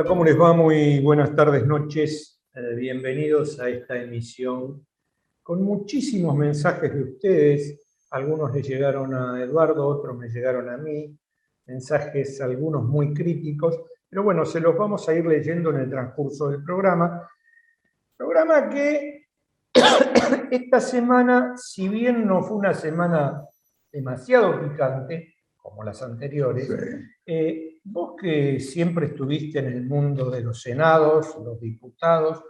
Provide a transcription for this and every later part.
Hola, ¿cómo les va? Muy buenas tardes, noches. Eh, bienvenidos a esta emisión con muchísimos mensajes de ustedes. Algunos les llegaron a Eduardo, otros me llegaron a mí. Mensajes, algunos muy críticos, pero bueno, se los vamos a ir leyendo en el transcurso del programa. Programa que esta semana, si bien no fue una semana demasiado picante, como las anteriores, eh, vos que siempre estuviste en el mundo de los senados, los diputados,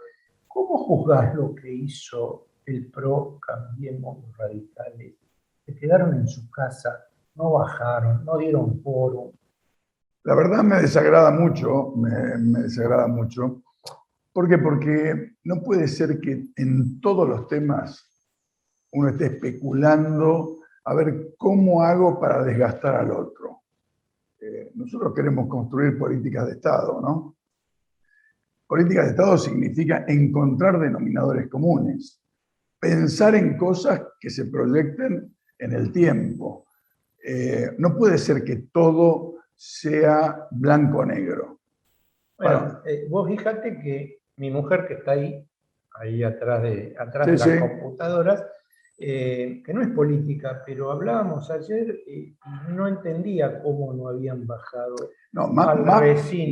¿cómo juzgás lo que hizo el PRO Cambiemos los Radicales? Se quedaron en su casa, no bajaron, no dieron foro. La verdad me desagrada mucho, me, me desagrada mucho. ¿Por qué? Porque no puede ser que en todos los temas uno esté especulando a ver cómo hago para desgastar al otro. Eh, nosotros queremos construir políticas de Estado, ¿no? Políticas de Estado significa encontrar denominadores comunes, pensar en cosas que se proyecten en el tiempo. Eh, no puede ser que todo sea blanco-negro. Bueno, eh, vos fíjate que mi mujer que está ahí, ahí atrás de, atrás de las computadoras, eh, que no es política, pero hablábamos ayer y no entendía cómo no habían bajado no, más, al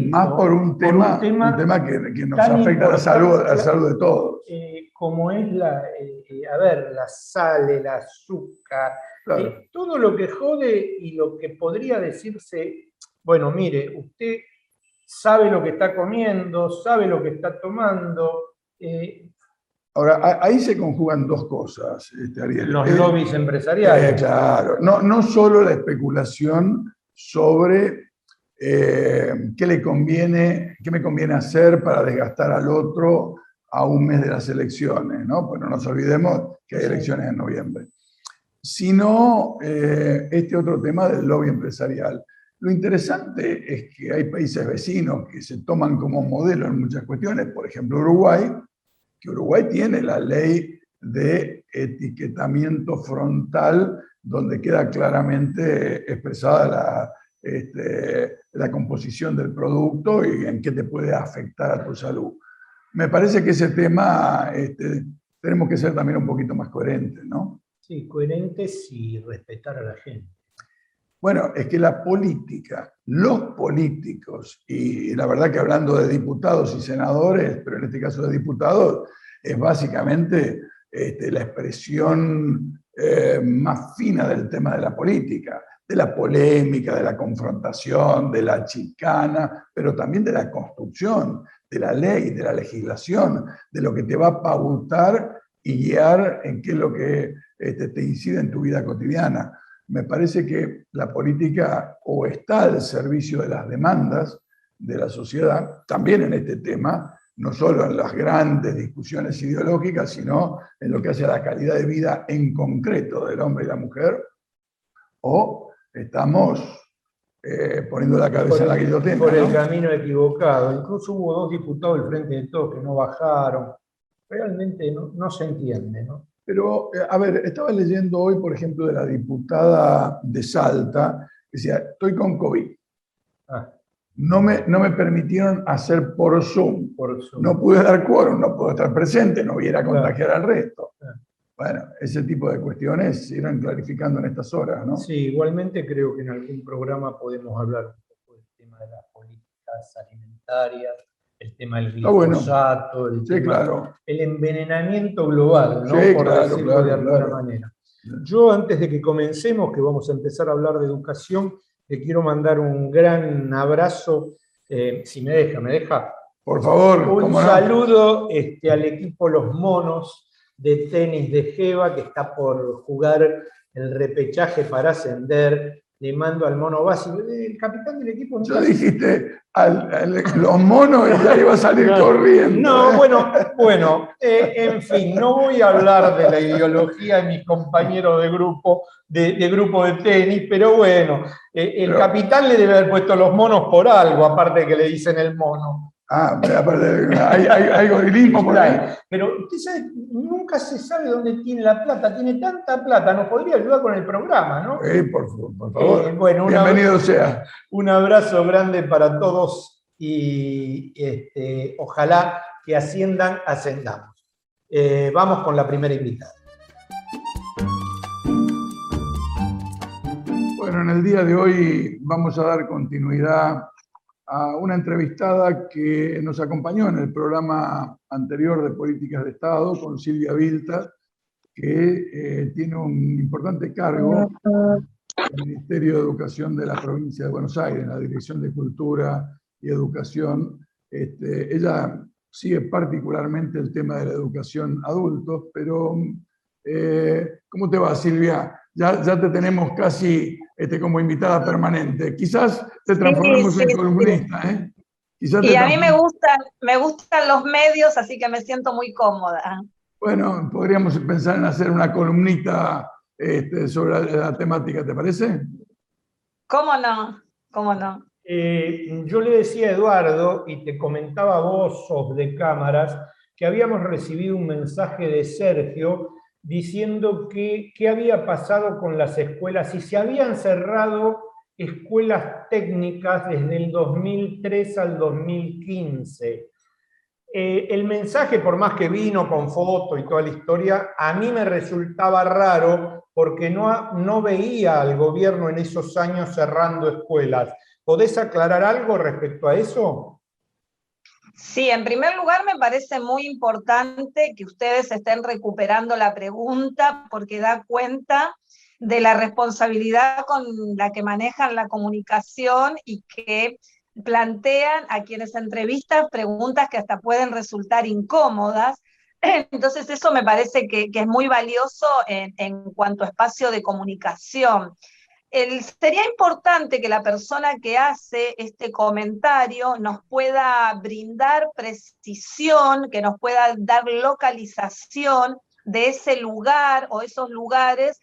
más, por un tema, un tema, que, nos afecta a la salud, la salud de todos. Eh, como es la, eh, a ver, la sal, el azúcar, todo lo que jode y lo que podría decirse, bueno, mire, usted sabe lo que está comiendo, sabe lo que está tomando, Ahora, ahí se conjugan dos cosas, este, Ariel. Los lobbies empresariales. Eh, claro, no, no solo la especulación sobre eh, qué le conviene, qué me conviene hacer para desgastar al otro a un mes de las elecciones, ¿no? Pues no nos olvidemos que hay elecciones en noviembre. Sino eh, este otro tema del lobby empresarial. Lo interesante es que hay países vecinos que se toman como modelo en muchas cuestiones, por ejemplo Uruguay, que Uruguay tiene la ley de etiquetamiento frontal, donde queda claramente expresada la, este, la composición del producto y en qué te puede afectar a tu salud. Me parece que ese tema este, tenemos que ser también un poquito más coherentes, ¿no? Sí, coherentes y respetar a la gente. Bueno, es que la política, los políticos, y la verdad que hablando de diputados y senadores, pero en este caso de diputados, es básicamente este, la expresión eh, más fina del tema de la política, de la polémica, de la confrontación, de la chicana, pero también de la construcción, de la ley, de la legislación, de lo que te va a pautar y guiar en qué es lo que este, te incide en tu vida cotidiana me parece que la política o está al servicio de las demandas de la sociedad, también en este tema, no solo en las grandes discusiones ideológicas, sino en lo que hace a la calidad de vida en concreto del hombre y la mujer, o estamos eh, poniendo la cabeza en la guillotina. Por el camino equivocado. Incluso hubo dos diputados del Frente de Todos que no bajaron. Realmente no, no se entiende, ¿no? Pero, eh, a ver, estaba leyendo hoy, por ejemplo, de la diputada de Salta, que decía, estoy con COVID. Ah. No, me, no me permitieron hacer por Zoom. por No pude dar quórum, no puedo estar presente, no hubiera contagiar al resto. Bueno, ese tipo de cuestiones se irán clarificando en estas horas, ¿no? Sí, igualmente creo que en algún programa podemos hablar un poco del tema de las políticas alimentarias, el tema del glifosato, el, el envenenamiento global, ¿no? por decirlo de alguna manera. Yo antes de que comencemos, que vamos a empezar a hablar de educación, le quiero mandar un gran abrazo, eh, si me deja, me deja. Por favor. Un saludo este, al equipo Los Monos de tenis de Jeva, que está por jugar el repechaje para ascender le mando al mono básico. El capitán del equipo. Ya dijiste los monos y ya iba a salir corriendo. No, ¿eh? bueno, bueno, eh, en fin, no voy a hablar de la ideología de mis compañeros de grupo de, grupo de tenis, pero bueno, eh, el capitán le debe haber puesto los monos por algo, aparte de que le dicen el mono. Ah, hay, hay, hay gorilismo por ahí. Pero usted sabe, nunca se sabe dónde tiene la plata. Tiene tanta plata, nos podría ayudar con el programa, ¿no? Sí, por, favor. Eh, bueno, Bienvenido sea. Un abrazo grande para todos y este, ojalá que asciendan, ascendamos. Eh, vamos con la primera invitada. Bueno, en el día de hoy vamos a dar continuidad a una entrevistada que nos acompañó en el programa anterior de Políticas de Estado con Silvia Vilta, que eh, tiene un importante cargo en el Ministerio de Educación de la provincia de Buenos Aires, en la Dirección de Cultura y Educación. Este, ella sigue particularmente el tema de la educación adultos, pero eh, ¿cómo te va Silvia? Ya, ya te tenemos casi este, como invitada permanente. Quizás te transformemos en columnista, ¿eh? y a mí me gustan, me gustan los medios, así que me siento muy cómoda. Bueno, podríamos pensar en hacer una columnita este, sobre la, temática, ¿te parece? ¿Cómo no? ¿Cómo no? Eh, yo le decía a Eduardo, y te comentaba vos, de cámaras, que habíamos recibido un mensaje de Sergio diciendo que qué había pasado con las escuelas, y se habían cerrado escuelas técnicas desde el 2003 al 2015. Eh, el mensaje, por más que vino con foto y toda la historia, a mí me resultaba raro porque no, no veía al gobierno en esos años cerrando escuelas. ¿Podés aclarar algo respecto a eso? Sí, en primer lugar me parece muy importante que ustedes estén recuperando la pregunta porque da cuenta de la responsabilidad con la que manejan la comunicación y que plantean a quienes entrevistan preguntas que hasta pueden resultar incómodas. Entonces eso me parece que, es muy valioso en, cuanto a espacio de comunicación sería importante que la persona que hace este comentario nos pueda brindar precisión, que nos pueda dar localización de ese lugar o esos lugares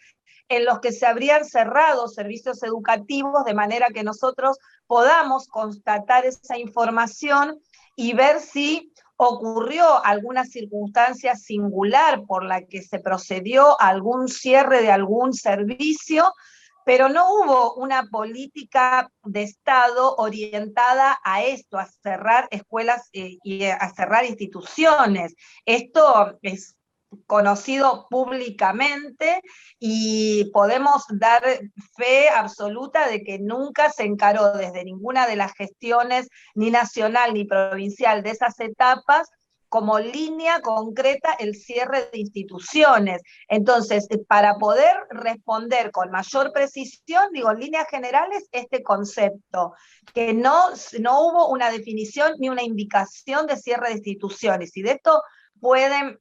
en los que se habrían cerrado servicios educativos, de manera que nosotros podamos constatar esa información y ver si ocurrió alguna circunstancia singular por la que se procedió a algún cierre de algún servicio pero no hubo una política de Estado orientada a esto, a cerrar escuelas eh, y a cerrar instituciones. Esto es conocido públicamente y podemos dar fe absoluta de que nunca se encaró desde ninguna de las gestiones, ni nacional ni provincial, de esas etapas, como línea concreta el cierre de instituciones. Entonces, para poder responder con mayor precisión, digo, en líneas generales, este concepto, que no, no hubo una definición ni una indicación de cierre de instituciones. Y de esto pueden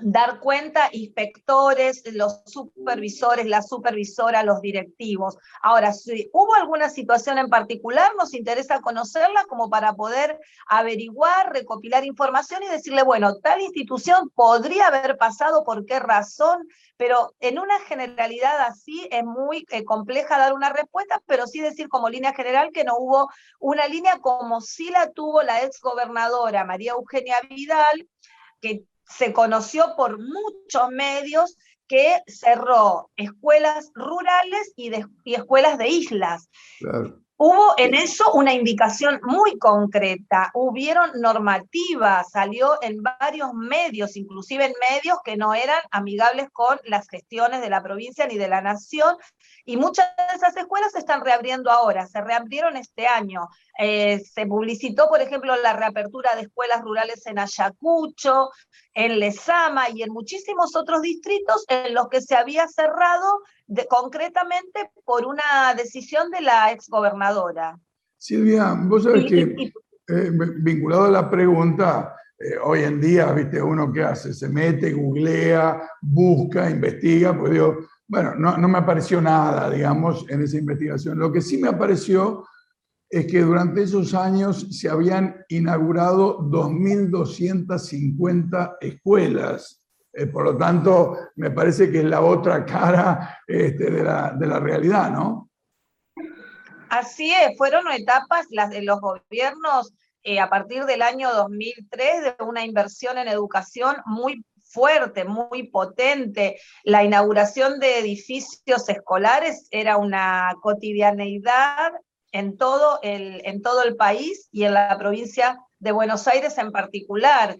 dar cuenta inspectores, los supervisores, la supervisora, los directivos. Ahora, si hubo alguna situación en particular, nos interesa conocerla como para poder averiguar, recopilar información y decirle, bueno, tal institución podría haber pasado, por qué razón, pero en una generalidad así es muy eh, compleja dar una respuesta, pero sí decir como línea general que no hubo una línea como sí la tuvo la ex gobernadora María Eugenia Vidal, que se conoció por muchos medios que cerró escuelas rurales y, escuelas de islas. Hubo en eso una indicación muy concreta, hubieron normativas, salió en varios medios, inclusive en medios que no eran amigables con las gestiones de la provincia ni de la nación, y muchas de esas escuelas se están reabriendo ahora, se reabrieron este año. Eh, se publicitó, por ejemplo, la reapertura de escuelas rurales en Ayacucho, en Lezama y en muchísimos otros distritos en los que se había cerrado concretamente por una decisión de la exgobernadora. Silvia, vos sabés que, eh, vinculado a la pregunta, eh, hoy en día, viste, uno qué hace, se mete, googlea, busca, investiga, pues digo, bueno, no, no me apareció nada, digamos, en esa investigación. Lo que sí me apareció es que durante esos años se habían inaugurado 2.250 escuelas eh, por lo tanto, me parece que es la otra cara este, de, la, de, la, realidad, ¿no? Así es, fueron etapas de los gobiernos eh, a partir del año 2003 de una inversión en educación muy fuerte, muy potente. La inauguración de edificios escolares era una cotidianeidad en todo el, en todo el país y en la provincia de Buenos Aires en particular.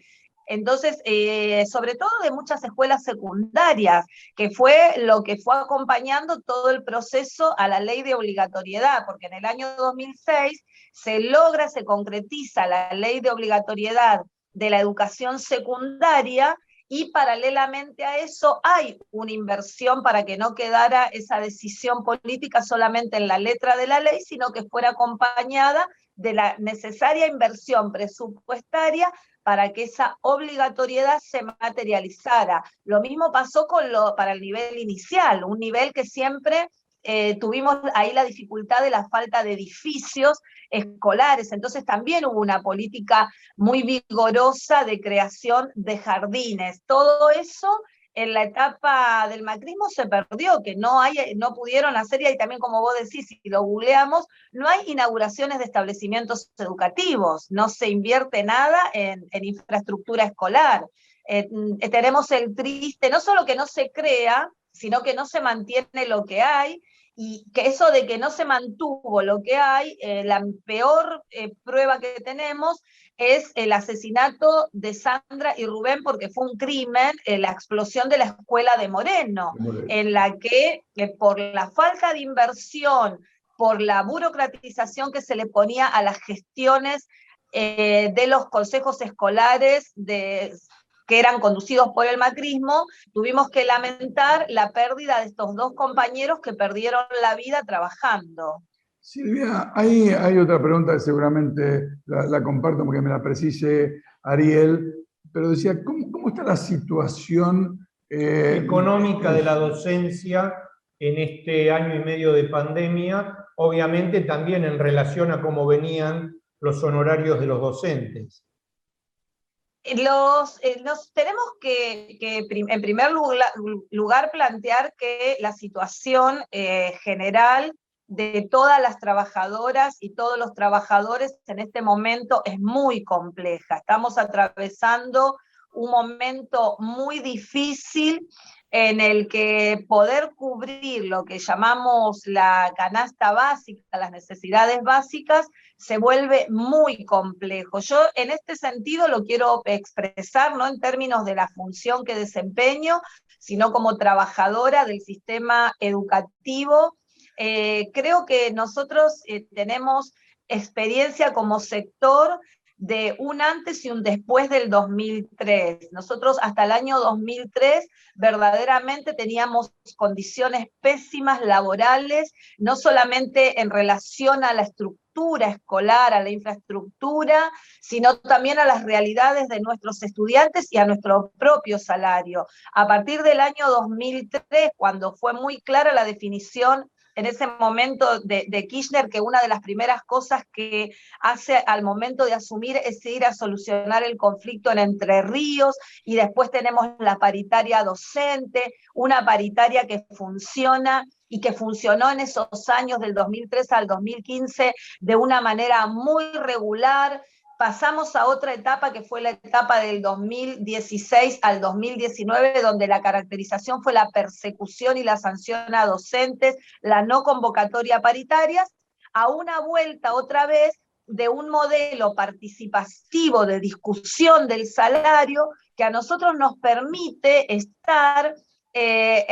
Entonces, eh, sobre todo de muchas escuelas secundarias, que fue lo que fue acompañando todo el proceso a la ley de obligatoriedad, porque en el año 2006 se logra, se concretiza la ley de obligatoriedad de la educación secundaria y paralelamente a eso hay una inversión para que no quedara esa decisión política solamente en la letra de la ley, sino que fuera acompañada de la necesaria inversión presupuestaria para que esa obligatoriedad se materializara. Lo mismo pasó con lo, para el nivel inicial, un nivel que siempre eh, tuvimos ahí la dificultad de la falta de edificios escolares, entonces también hubo una política muy vigorosa de creación de jardines. Todo eso en la etapa del macrismo se perdió, que no, hay, no pudieron hacer, y también como vos decís, si lo googleamos, no hay inauguraciones de establecimientos educativos, no se invierte nada en, infraestructura escolar. Eh, tenemos el triste, no solo que no se crea, sino que no se mantiene lo que hay, y que eso de que no se mantuvo lo que hay, eh, la peor eh, prueba que tenemos es el asesinato de Sandra y Rubén porque fue un crimen, eh, la explosión de la escuela de Moreno, en la que por la falta de inversión, por la burocratización que se le ponía a las gestiones de los consejos escolares de que eran conducidos por el macrismo, tuvimos que lamentar la pérdida de estos dos compañeros que perdieron la vida trabajando. Silvia, hay, hay otra pregunta que seguramente la, comparto porque me la precise Ariel, pero decía, ¿cómo, está la situación eh, económica de la docencia en este año y medio de pandemia? Obviamente también en relación a cómo venían los honorarios de los docentes. Eh, nos tenemos que, en primer lugar, plantear que la situación eh, general de todas las trabajadoras y todos los trabajadores en este momento es muy compleja. Estamos atravesando un momento muy difícil en el que poder cubrir lo que llamamos la canasta básica, las necesidades básicas, se vuelve muy complejo. Yo en este sentido lo quiero expresar, no en términos de la función que desempeño, sino como trabajadora del sistema educativo. Eh, creo que nosotros eh, tenemos experiencia como sector de un antes y un después del 2003. Nosotros hasta el año 2003 verdaderamente teníamos condiciones pésimas laborales, no solamente en relación a la estructura escolar, a la infraestructura, sino también a las realidades de nuestros estudiantes y a nuestro propio salario. A partir del año 2003, cuando fue muy clara la definición en ese momento de, Kirchner que una de las primeras cosas que hace al momento de asumir es ir a solucionar el conflicto en Entre Ríos y después tenemos la paritaria docente, una paritaria que funciona y que funcionó en esos años del 2003 al 2015 de una manera muy regular, pasamos a otra etapa que fue la etapa del 2016 al 2019, donde la caracterización fue la persecución y la sanción a docentes, la no convocatoria paritarias, a una vuelta otra vez de un modelo participativo de discusión del salario que a nosotros nos permite estar eh,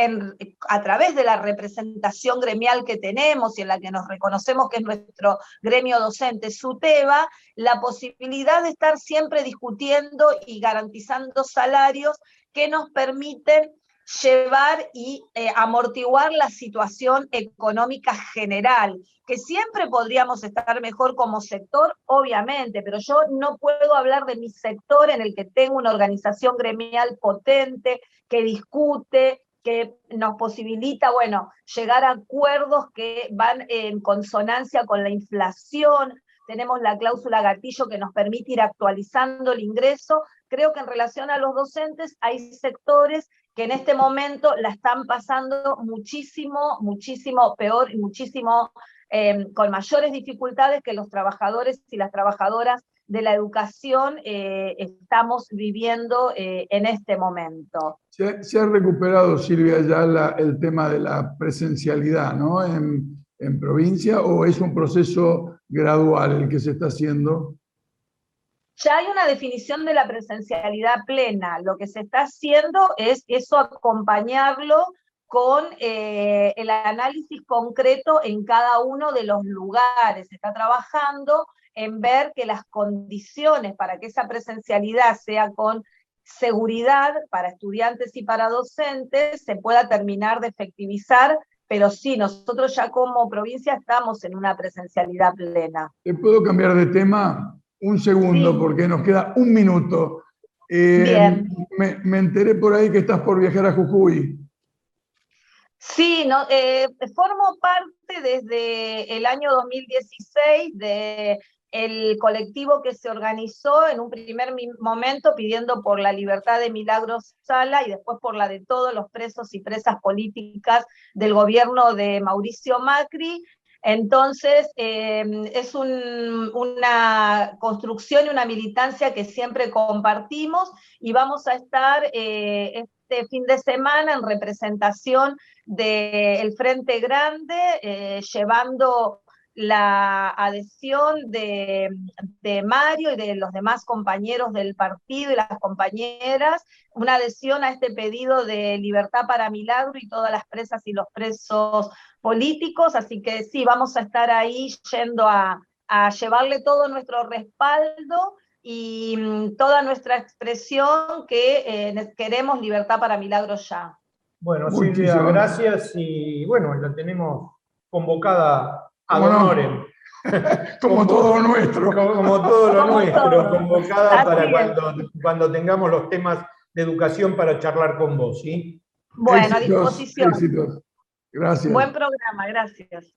a través de la representación gremial que tenemos y en la que nos reconocemos que es nuestro gremio docente, SUTEBA, la posibilidad de estar siempre discutiendo y garantizando salarios que nos permiten llevar y eh, amortiguar la situación económica general, que siempre podríamos estar mejor como sector, obviamente, pero yo no puedo hablar de mi sector en el que tengo una organización gremial potente, que discute, que nos posibilita, bueno, llegar a acuerdos que van en consonancia con la inflación, tenemos la cláusula gatillo que nos permite ir actualizando el ingreso. Creo que en relación a los docentes hay sectores que en este momento la están pasando muchísimo, muchísimo peor y muchísimo em, con mayores dificultades que los trabajadores y las trabajadoras de la educación eh, estamos viviendo eh, en este momento. Se, ha recuperado, Silvia, ya el tema de la presencialidad, ¿no? En, en provincia o es un proceso gradual el que se está haciendo? Ya hay una definición de la presencialidad plena. Lo que se está haciendo es eso acompañarlo con eh, el análisis concreto en cada uno de los lugares. Se está trabajando en ver que las condiciones para que esa presencialidad sea con seguridad para estudiantes y para docentes se pueda terminar de efectivizar, pero sí, nosotros ya como provincia estamos en una presencialidad plena. ¿Te puedo cambiar de tema? Un segundo, porque nos queda un minuto. Eh, me, me, enteré por ahí que estás por viajar a Jujuy. Sí, no, eh, formo parte desde el año 2016 de el colectivo que se organizó en un primer momento pidiendo por la libertad de Milagros Sala y después por la de todos los presos y presas políticas del gobierno de Mauricio Macri. Entonces, em, es una construcción y una militancia que siempre compartimos y vamos a estar eh, este fin de semana en representación del Frente Grande, eh, llevando la adhesión de, Mario y de los demás compañeros del partido y las compañeras, una adhesión a este pedido de libertad para Milagro y todas las presas y los presos políticos, así que sí, vamos a estar ahí yendo a, llevarle todo nuestro respaldo y mm, toda nuestra expresión que eh, queremos libertad para Milagro ya. Bueno, Silvia, gracias y bueno, la tenemos convocada a como todo lo nuestro. Como, todo lo nuestro, convocada para cuando, cuando tengamos los temas de educación para charlar con vos, ¿sí? Bueno, a disposición. Gracias. Buen programa, gracias.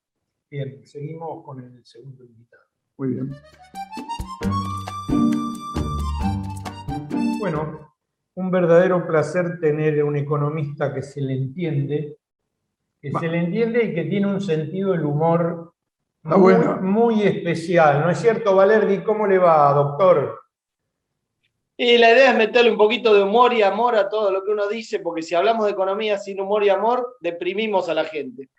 Bien, seguimos con el segundo invitado. Muy bien. Bueno, un verdadero placer tener un economista que se le entiende, que se le entiende y que tiene un sentido del humor muy, especial, ¿no es cierto, Valerdi? ¿Cómo le va, doctor? Y la idea es meterle un poquito de humor y amor a todo lo que uno dice, porque si hablamos de economía sin humor y amor, deprimimos a la gente.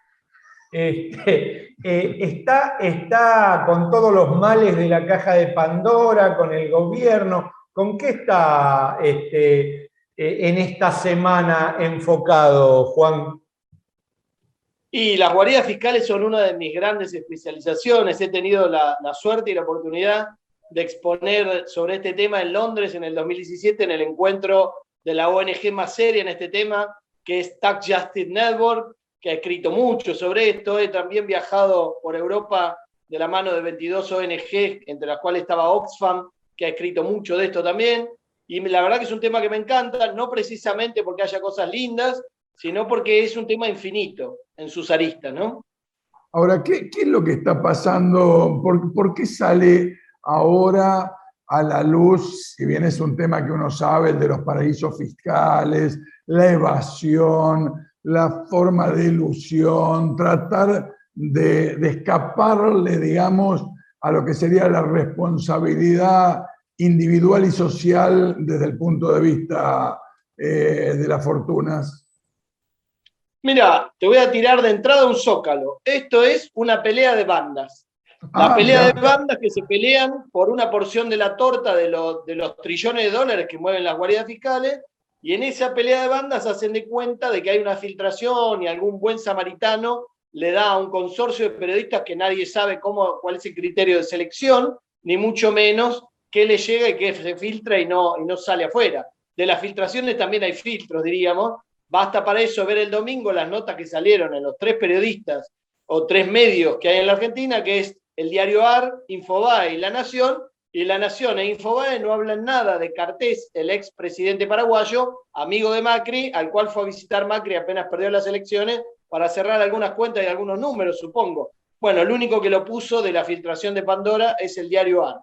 Este, eh, está, está con todos los males de la caja de Pandora, con el gobierno. ¿Con qué está este, eh, en esta semana enfocado, Juan? Y las guaridas fiscales son una de mis grandes especializaciones. He tenido la, suerte y la oportunidad de exponer sobre este tema en Londres en el 2017 en el encuentro de la ONG más seria en este tema, que es Tax Justice Network, que ha escrito mucho sobre esto. He también viajado por Europa de la mano de 22 ONG, entre las cuales estaba Oxfam, que ha escrito mucho de esto también. Y la verdad que es un tema que me encanta, no precisamente porque haya cosas lindas, sino porque es un tema infinito en sus aristas, ¿no? Ahora, ¿qué, es lo que está pasando? ¿Por, qué sale ahora a la luz, si bien es un tema que uno sabe, el de los paraísos fiscales, la evasión, la forma de ilusión, tratar de, escaparle, digamos, a lo que sería la responsabilidad individual y social desde el punto de vista eh, de las fortunas? Mira, te voy a tirar de entrada un zócalo. Esto es una pelea de bandas. La ah, pelea de bandas que se pelean por una porción de la torta de, de los trillones de dólares que mueven las guardias fiscales, y en esa pelea de bandas hacen de cuenta de que hay una filtración y algún buen samaritano le da a un consorcio de periodistas que nadie sabe cómo, cuál es el criterio de selección, ni mucho menos qué le llega y qué se filtra y no, y no sale afuera. De las filtraciones también hay filtros, diríamos, Basta para eso ver el domingo las notas que salieron en los tres periodistas o tres medios que hay en la Argentina, que es el diario AR, Infobae y La Nación, y La Nación e Infobae no hablan nada de Cartés, el ex presidente paraguayo, amigo de Macri, al cual fue a visitar Macri apenas perdió las elecciones para cerrar algunas cuentas y algunos números, supongo. Bueno, el único que lo puso de la filtración de Pandora es el diario AR.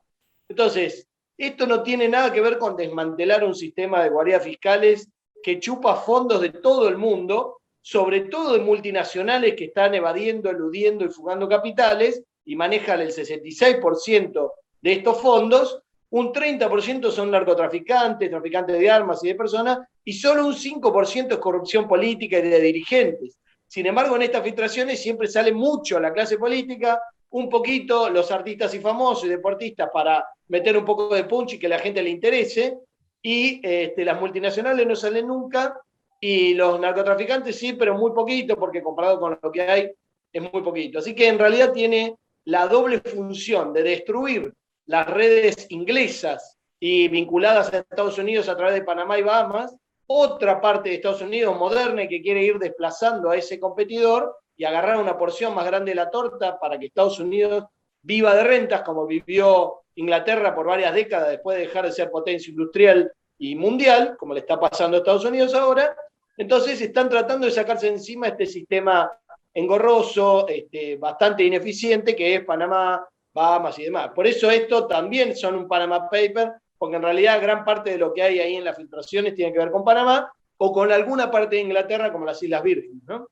Entonces, esto no tiene nada que ver con desmantelar un sistema de guardias fiscales que chupa fondos de todo el mundo, sobre todo de multinacionales que están evadiendo, eludiendo y fugando capitales y manejan el 66% de estos fondos, un 30% son narcotraficantes, traficantes de armas y de personas, y solo un 5% es corrupción política y de dirigentes. Sin embargo, en estas filtraciones siempre sale mucho la clase política, un poquito los artistas y famosos y deportistas para meter un poco de punch y que la gente le interese, y este, las multinacionales no salen nunca, y los narcotraficantes sí, pero muy poquito, porque comparado con lo que hay, es muy poquito. Así que en realidad tiene la doble función de destruir las redes inglesas y vinculadas a Estados Unidos a través de Panamá y Bahamas, otra parte de Estados Unidos moderna que quiere ir desplazando a ese competidor y agarrar una porción más grande de la torta para que Estados Unidos viva de rentas como vivió Inglaterra por varias décadas después de dejar de ser potencia industrial y mundial, como le está pasando a Estados Unidos ahora. Entonces están tratando de sacarse encima este sistema engorroso, este, bastante ineficiente, que es Panamá, Bahamas y demás. Por eso esto también son un Panama Paper porque en realidad gran parte de lo que hay ahí en las filtraciones tiene que ver con Panamá o con alguna parte de Inglaterra como las Islas Vírgenes. ¿no?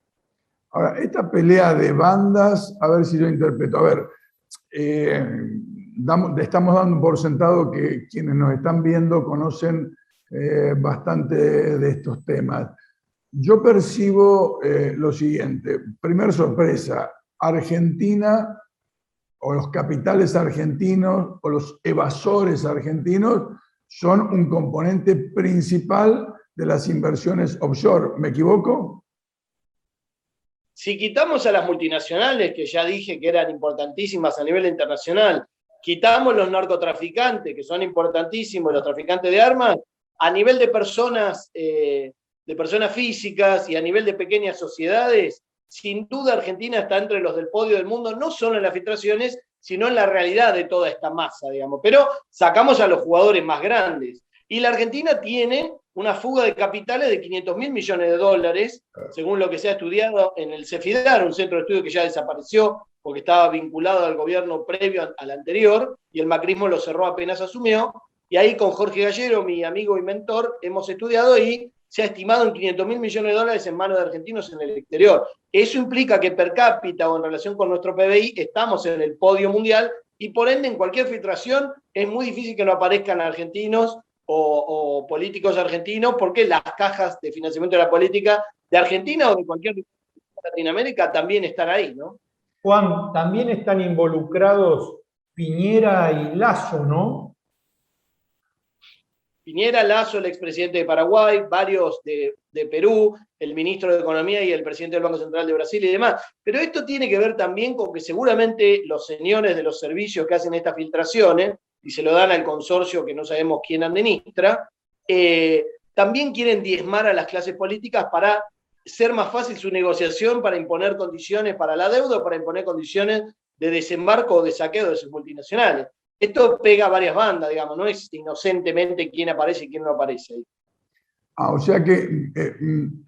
Ahora, esta pelea de bandas, a ver si yo interpreto. A ver, eh, estamos dando por sentado que quienes nos están viendo conocen eh, bastante de estos temas. Yo percibo eh, lo siguiente. Primer sorpresa, Argentina o los capitales argentinos o los evasores argentinos son un componente principal de las inversiones offshore. ¿Me equivoco? Si quitamos a las multinacionales, que ya dije que eran importantísimas a nivel internacional, quitamos los narcotraficantes, que son importantísimos, los traficantes de armas, a nivel de personas, eh, de personas físicas y a nivel de pequeñas sociedades, sin duda Argentina está entre los del podio del mundo, no solo en las filtraciones, sino en la realidad de toda esta masa, digamos. Pero sacamos a los jugadores más grandes. Y la Argentina tiene una fuga de capitales de 500 mil millones de dólares, según lo que se ha estudiado en el CEFIDAR, un centro de estudio que ya desapareció porque estaba vinculado al gobierno previo al anterior, y el macrismo lo cerró apenas asumió. Y ahí con Jorge Gallero, mi amigo y mentor, hemos estudiado y se ha estimado en 500 mil millones de dólares en manos de argentinos en el exterior. Eso implica que per cápita o en relación con nuestro PBI estamos en el podio mundial y por ende en cualquier filtración es muy difícil que no aparezcan argentinos o, políticos argentinos porque las cajas de financiamiento de la política de Argentina o de cualquier Latinoamérica también están ahí, ¿no? Juan, también están involucrados Piñera y Lazo, ¿no? Piñera, Lazo, el expresidente de Paraguay, varios de, Perú, el ministro de Economía y el presidente del Banco Central de Brasil y demás. Pero esto tiene que ver también con que seguramente los señores de los servicios que hacen estas filtraciones, y se lo dan al consorcio que no sabemos quién administra, eh, también quieren diezmar a las clases políticas para ser más fácil su negociación, para imponer condiciones para la deuda para imponer condiciones de desembarco o de saqueo de sus multinacionales. Esto pega varias bandas, digamos, no es inocentemente quién aparece y quién no aparece. Ah, o sea que eh, mm,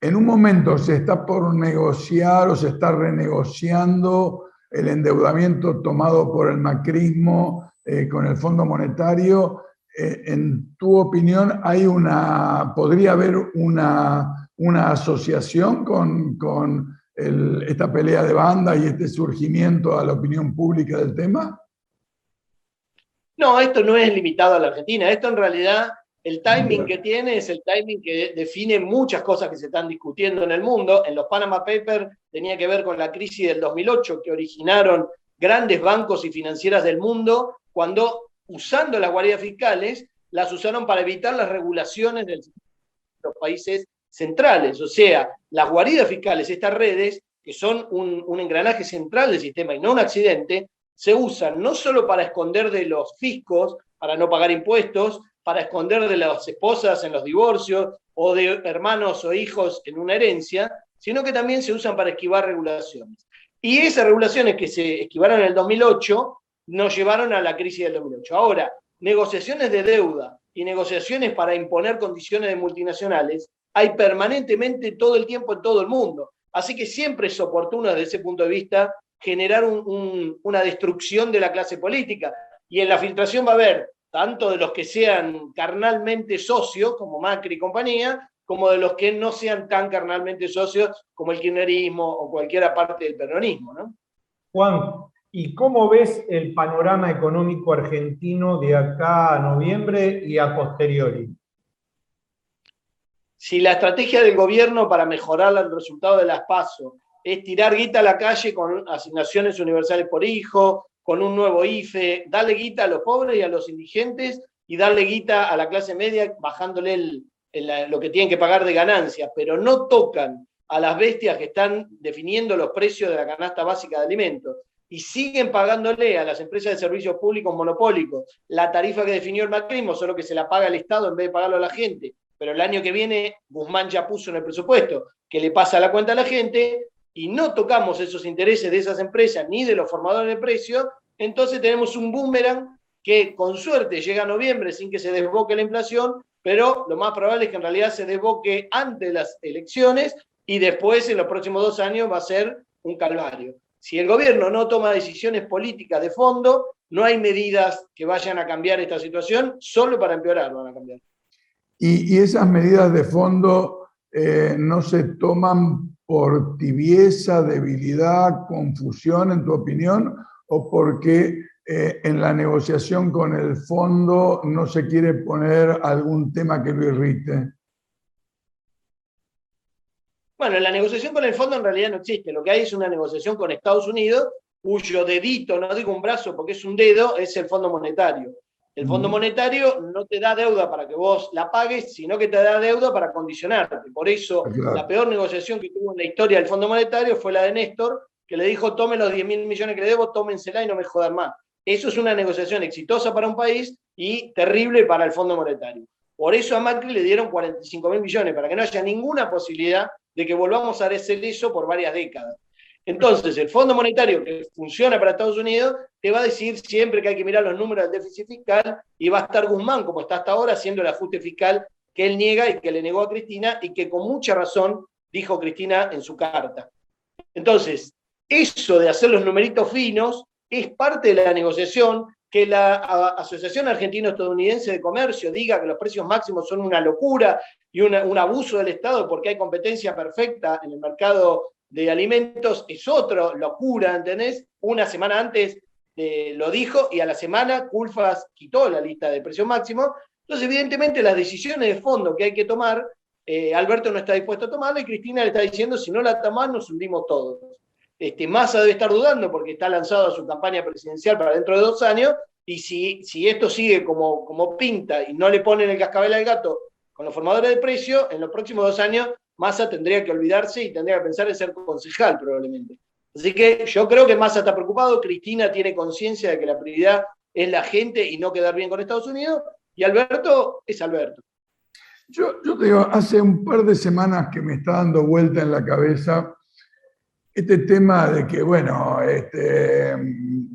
en un momento se está por negociar o se está renegociando el endeudamiento tomado por el macrismo eh, con el Fondo Monetario. Eh, en tu opinión, ¿hay una, ¿podría haber una, una asociación con, con esta pelea de banda y este surgimiento a la opinión pública del tema? No, esto no es limitado a la Argentina. Esto en realidad, el timing que tiene es el timing que define muchas cosas que se están discutiendo en el mundo. En los Panama Papers tenía que ver con la crisis del 2008 que originaron grandes bancos y financieras del mundo cuando, usando las guardias fiscales, las usaron para evitar las regulaciones de los países centrales. O sea, las guaridas fiscales, estas redes, que son un, un engranaje central del sistema y no un accidente, se usan no solo para esconder de los fiscos, para no pagar impuestos, para esconder de las esposas en los divorcios o de hermanos o hijos en una herencia, sino que también se usan para esquivar regulaciones. Y esas regulaciones que se esquivaron en el 2008 nos llevaron a la crisis del 2008. Ahora, negociaciones de deuda y negociaciones para imponer condiciones de multinacionales hay permanentemente todo el tiempo en todo el mundo. Así que siempre es oportuno desde ese punto de vista generar una destrucción de la clase política. Y en la filtración va a haber tanto de los que sean carnalmente socios, como Macri y compañía, como de los que no sean tan carnalmente socios, como el kirchnerismo o cualquier parte del peronismo. ¿no? Juan, ¿y cómo ves el panorama económico argentino de acá a noviembre y a posteriori? Si la estrategia del gobierno para mejorar el resultado de las PASO es tirar guita a la calle con asignaciones universales por hijo, con un nuevo IFE, darle guita a los pobres y a los indigentes y darle guita a la clase media bajándole lo que tienen que pagar de ganancias, pero no tocan a las bestias que están definiendo los precios de la canasta básica de alimentos. Y siguen pagándole a las empresas de servicios públicos monopólicos la tarifa que definió el macrismo, solo que se la paga el Estado en vez de pagarlo a la gente. Pero el año que viene Guzmán ya puso en el presupuesto que le pasa la cuenta a la gente y no tocamos esos intereses de esas empresas ni de los formadores de precios, entonces tenemos un boomerang que con suerte llega a noviembre sin que se desboque la inflación, pero lo más probable es que en realidad se desboque antes de las elecciones y después en los próximos dos años va a ser un calvario. Si el gobierno no toma decisiones políticas de fondo, no hay medidas que vayan a cambiar esta situación, solo para empeorar van a cambiar. Y, esas medidas de fondo eh, no se toman por tibieza, debilidad, confusión, en tu opinión, o porque eh, en la negociación con el fondo no se quiere poner algún tema que lo irrite. Bueno, la negociación con el fondo en realidad no existe. Lo que hay es una negociación con Estados Unidos, cuyo dedito, no digo un brazo porque es un dedo, es el Fondo Monetario. El Fondo Monetario no te da deuda para que vos la pagues, sino que te da deuda para condicionarte. Por eso, la peor negociación que tuvo en la historia del Fondo Monetario fue la de Néstor, que le dijo, tome los 10 mil millones que le debo, tómensela y no me jodan más. Eso es una negociación exitosa para un país y terrible para el Fondo Monetario. Por eso a Macri le dieron 45 mil millones, para que no haya ninguna posibilidad de que volvamos a hacer eso por varias décadas. Entonces, el Fondo Monetario que funciona para Estados Unidos te va a decir siempre que hay que mirar los números del déficit fiscal y va a estar Guzmán, como está hasta ahora, haciendo el ajuste fiscal que él niega y que le negó a Cristina y que con mucha razón dijo Cristina en su carta. Entonces, eso de hacer los numeritos finos es parte de la negociación que la Asociación Argentino-Estadounidense de Comercio diga que los precios máximos son una locura y un abuso del Estado porque hay competencia perfecta en el mercado de alimentos, es otra locura, ¿entendés? Una semana antes eh, lo dijo y a la semana Culfas quitó la lista de precios máximos. Entonces, evidentemente, las decisiones de fondo que hay que tomar, eh, Alberto no está dispuesto a tomarla y Cristina le está diciendo, si no la tomás, nos hundimos todos. Este, Massa debe estar dudando porque está lanzado a su campaña presidencial para dentro de dos años, y si, si esto sigue como, como pinta y no le ponen el cascabel al gato con los formadores de precio, en los próximos dos años Massa tendría que olvidarse y tendría que pensar en ser concejal probablemente. Así que yo creo que Massa está preocupado, Cristina tiene conciencia de que la prioridad es la gente y no quedar bien con Estados Unidos, y Alberto es Alberto. Yo, te digo, hace un par de semanas que me está dando vuelta en la cabeza este tema de que, bueno, este,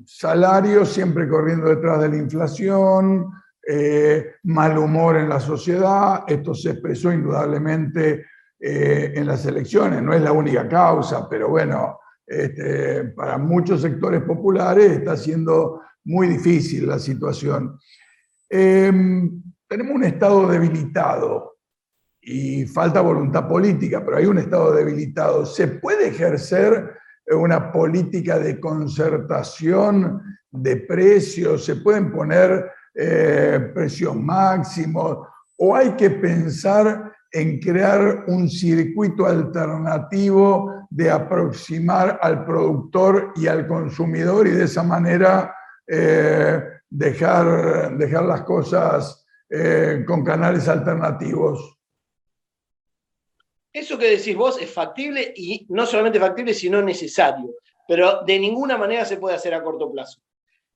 salario siempre corriendo detrás de la inflación, eh, mal humor en la sociedad, esto se expresó indudablemente eh, en las elecciones, no es la única causa, pero bueno, este, para muchos sectores populares está siendo muy difícil la situación. Em, tenemos un Estado debilitado, y falta voluntad política, pero hay un Estado debilitado. ¿Se puede ejercer una política de concertación de precios? ¿Se pueden poner eh, precios máximos? ¿O hay que pensar en crear un circuito alternativo de aproximar al productor y al consumidor y de esa manera eh, dejar, dejar las cosas eh, con canales alternativos? Eso que decís vos es factible y no solamente factible, sino necesario, pero de ninguna manera se puede hacer a corto plazo.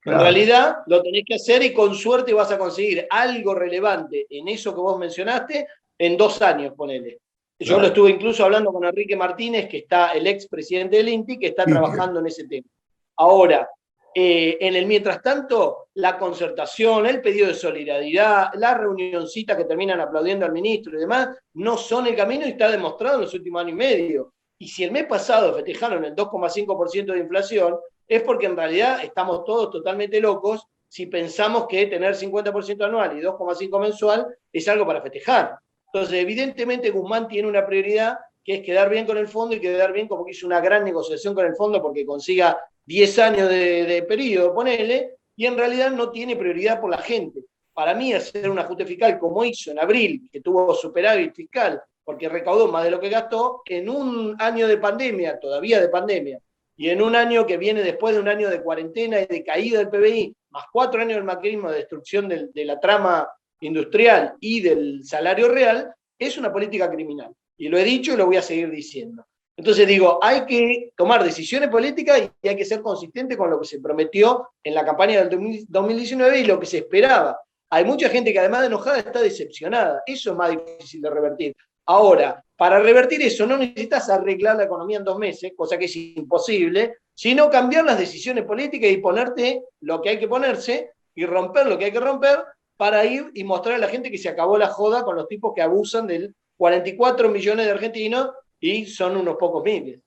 En realidad lo tenés que hacer y con suerte vas a conseguir algo relevante en eso que vos mencionaste en dos años, ponele. Yo lo estuve incluso hablando con Enrique Martínez, que está el ex presidente del INTI, que está trabajando en ese tema. Ahora, eh, en el mientras tanto, la concertación, el pedido de solidaridad, la reunioncita que terminan aplaudiendo al ministro y demás, no son el camino y está demostrado en los últimos años y medio. Y si el mes pasado festejaron el 2,5% de inflación, es porque en realidad estamos todos totalmente locos si pensamos que tener 50% anual y 2,5% mensual es algo para festejar. Entonces, evidentemente Guzmán tiene una prioridad que es quedar bien con el fondo y quedar bien como que hizo una gran negociación con el fondo porque consiga 10 años de, periodo, ponele, y en realidad no tiene prioridad por la gente. Para mí, hacer un ajuste fiscal como hizo en abril, que tuvo superávit fiscal porque recaudó más de lo que gastó, en un año de pandemia, todavía de pandemia, y en un año que viene después de un año de cuarentena y de caída del PBI, más cuatro años del macrismo de destrucción de la trama industrial y del salario real, es una política criminal. Y lo he dicho y lo voy a seguir diciendo. Entonces digo, hay que tomar decisiones políticas y hay que ser consistente con lo que se prometió en la campaña del 2019 y lo que se esperaba. Hay mucha gente que además de enojada está decepcionada. Eso es más difícil de revertir. Ahora, para revertir eso no necesitas arreglar la economía en dos meses, cosa que es imposible, sino cambiar las decisiones políticas y ponerte lo que hay que ponerse y romper lo que hay que romper para ir y mostrar a la gente que se acabó la joda con los tipos que abusan del 44 millones de argentinos y son unos pocos miles.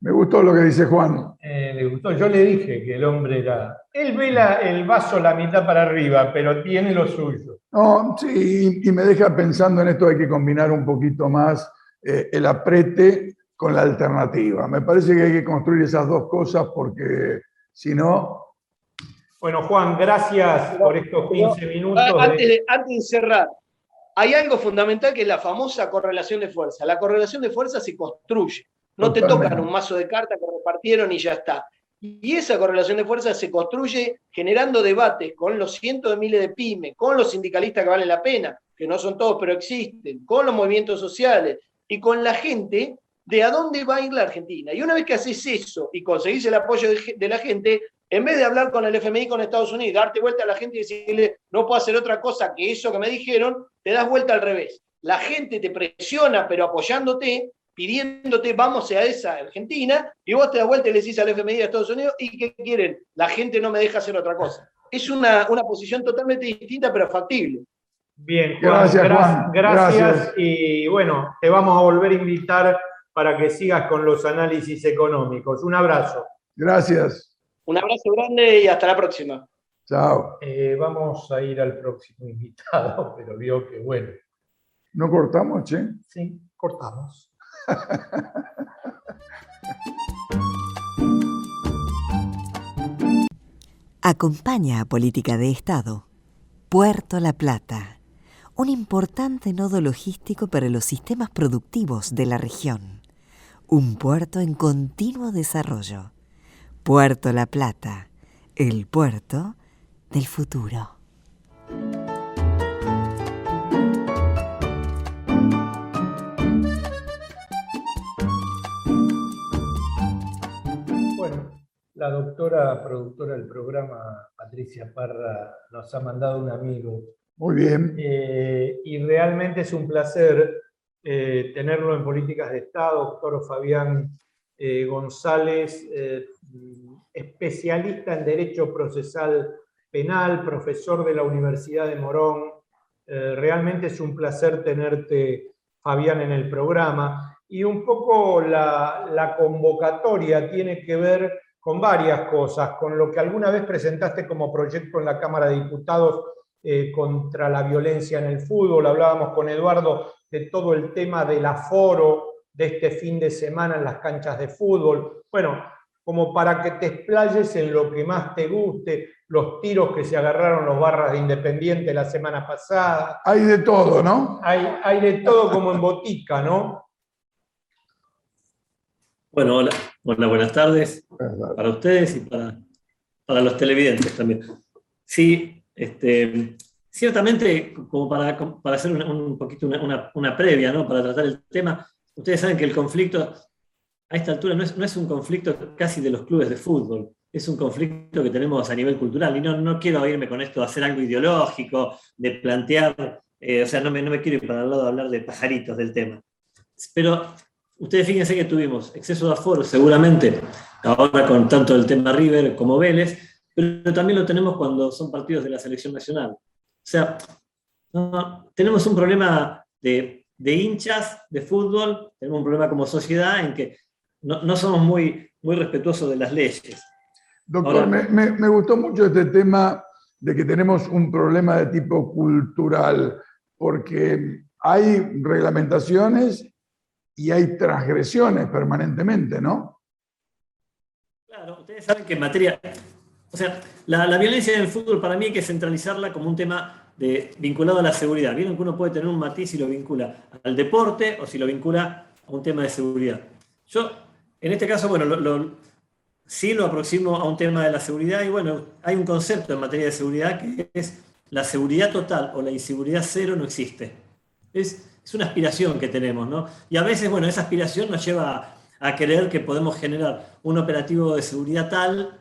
Me gustó lo que dice Juan. Eh, le gustó. Yo le dije que el hombre era. Él ve el vaso la mitad para arriba, pero tiene lo suyo. No, sí, y me deja pensando en esto, hay que combinar un poquito más eh, el aprete con la alternativa. Me parece que hay que construir esas dos cosas porque si no. Bueno, Juan, gracias por estos 15 minutos. Antes de, antes de cerrar, hay algo fundamental que es la famosa correlación de fuerza. La correlación de fuerza se construye. No te tocan un mazo de cartas que repartieron y ya está. Y esa correlación de fuerza se construye generando debates con los cientos de miles de pymes, con los sindicalistas que valen la pena, que no son todos, pero existen, con los movimientos sociales y con la gente de a dónde va a ir la Argentina. Y una vez que haces eso y conseguís el apoyo de, la gente, en vez de hablar con el FMI, con Estados Unidos, darte vuelta a la gente y decirle, no puedo hacer otra cosa que eso que me dijeron, te das vuelta al revés. La gente te presiona, pero apoyándote, pidiéndote, vamos a esa Argentina, y vos te das vuelta y le decís al FMI de Estados Unidos, ¿y qué quieren? La gente no me deja hacer otra cosa. Es una, una posición totalmente distinta, pero factible. Bien, gracias, Juan. gracias, y bueno, te vamos a volver a invitar para que sigas con los análisis económicos. Un abrazo. Gracias. Un abrazo grande y hasta la próxima. Chao. Eh, vamos a ir al próximo invitado, pero vio que bueno. ¿No cortamos, che? Sí, cortamos. Acompaña a Política de Estado. Puerto La Plata, un importante nodo logístico para los sistemas productivos de la región. Un puerto en continuo desarrollo. Puerto La Plata, el puerto del futuro. La doctora productora del programa, Patricia Parra, nos ha mandado un amigo. Muy bien. Eh, y realmente es un placer eh, tenerlo en Políticas de Estado, doctor Fabián eh, González, especialista en Derecho Procesal Penal, profesor de la Universidad de Morón. realmente es un placer tenerte, Fabián, en el programa. Y un poco la, convocatoria tiene que ver con varias cosas, con lo que alguna vez presentaste como proyecto en la Cámara de Diputados eh, contra la violencia en el fútbol. Hablábamos con Eduardo de todo el tema del aforo de este fin de semana en las canchas de fútbol. Bueno, como para que te explayes en lo que más te guste, los tiros que se agarraron los barras de Independiente la semana pasada. Hay de todo, ¿no? Hay, hay de todo como en botica, ¿no? Bueno, hola, hola buenas tardes para ustedes y para, para los televidentes también. Sí, este, ciertamente, como para, para hacer un, poquito una, una, previa, ¿no? para tratar el tema, ustedes saben que el conflicto a esta altura no es, no es un conflicto casi de los clubes de fútbol, es un conflicto que tenemos a nivel cultural. Y no, no quiero irme con esto a hacer algo ideológico, de plantear, eh, o sea, no me, no me quiero ir para el lado de hablar de pajaritos del tema. Pero Ustedes fíjense que tuvimos exceso de aforo, seguramente, ahora con tanto el tema River como Vélez, pero también lo tenemos cuando son partidos de la selección nacional. O sea, tenemos un problema de, hinchas de fútbol, tenemos un problema como sociedad en que no, somos muy, muy respetuosos de las leyes. Doctor, me, me gustó mucho este tema de que tenemos un problema de tipo cultural, porque hay reglamentaciones y hay transgresiones permanentemente, ¿no? Claro, ustedes saben que en materia, o sea, la, violencia en el fútbol para mí hay que centralizarla como un tema vinculado a la seguridad. Vieron que uno puede tener un matiz si lo vincula al deporte o si lo vincula a un tema de seguridad. Yo, en este caso, bueno, lo, sí lo aproximo a un tema de la seguridad y bueno, hay un concepto en materia de seguridad que es la seguridad total o la inseguridad cero no existe. Es, una aspiración que tenemos, ¿no? Y a veces, bueno, esa aspiración nos lleva a creer que podemos generar un operativo de seguridad tal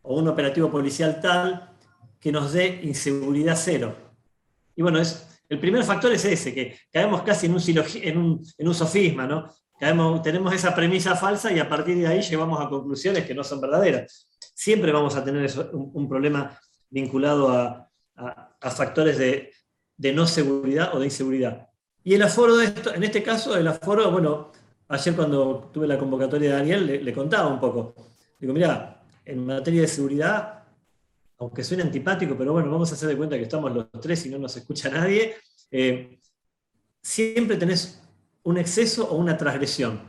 o un operativo policial tal que nos dé inseguridad cero. Y bueno, es, el primer factor es ese, que caemos casi en un, en sofisma, ¿no? Tenemos esa premisa falsa y a partir de ahí llevamos a conclusiones que no son verdaderas. Siempre vamos a tener un, problema vinculado a, factores de, de, no seguridad o de inseguridad. Y el aforo de esto, en este caso, el aforo, bueno, ayer cuando tuve la convocatoria de Daniel le, le contaba un poco. Digo, mira, en materia de seguridad, aunque suene antipático, pero bueno, vamos a hacer de cuenta que estamos los tres y no nos escucha nadie, eh, siempre tenés un exceso o una transgresión.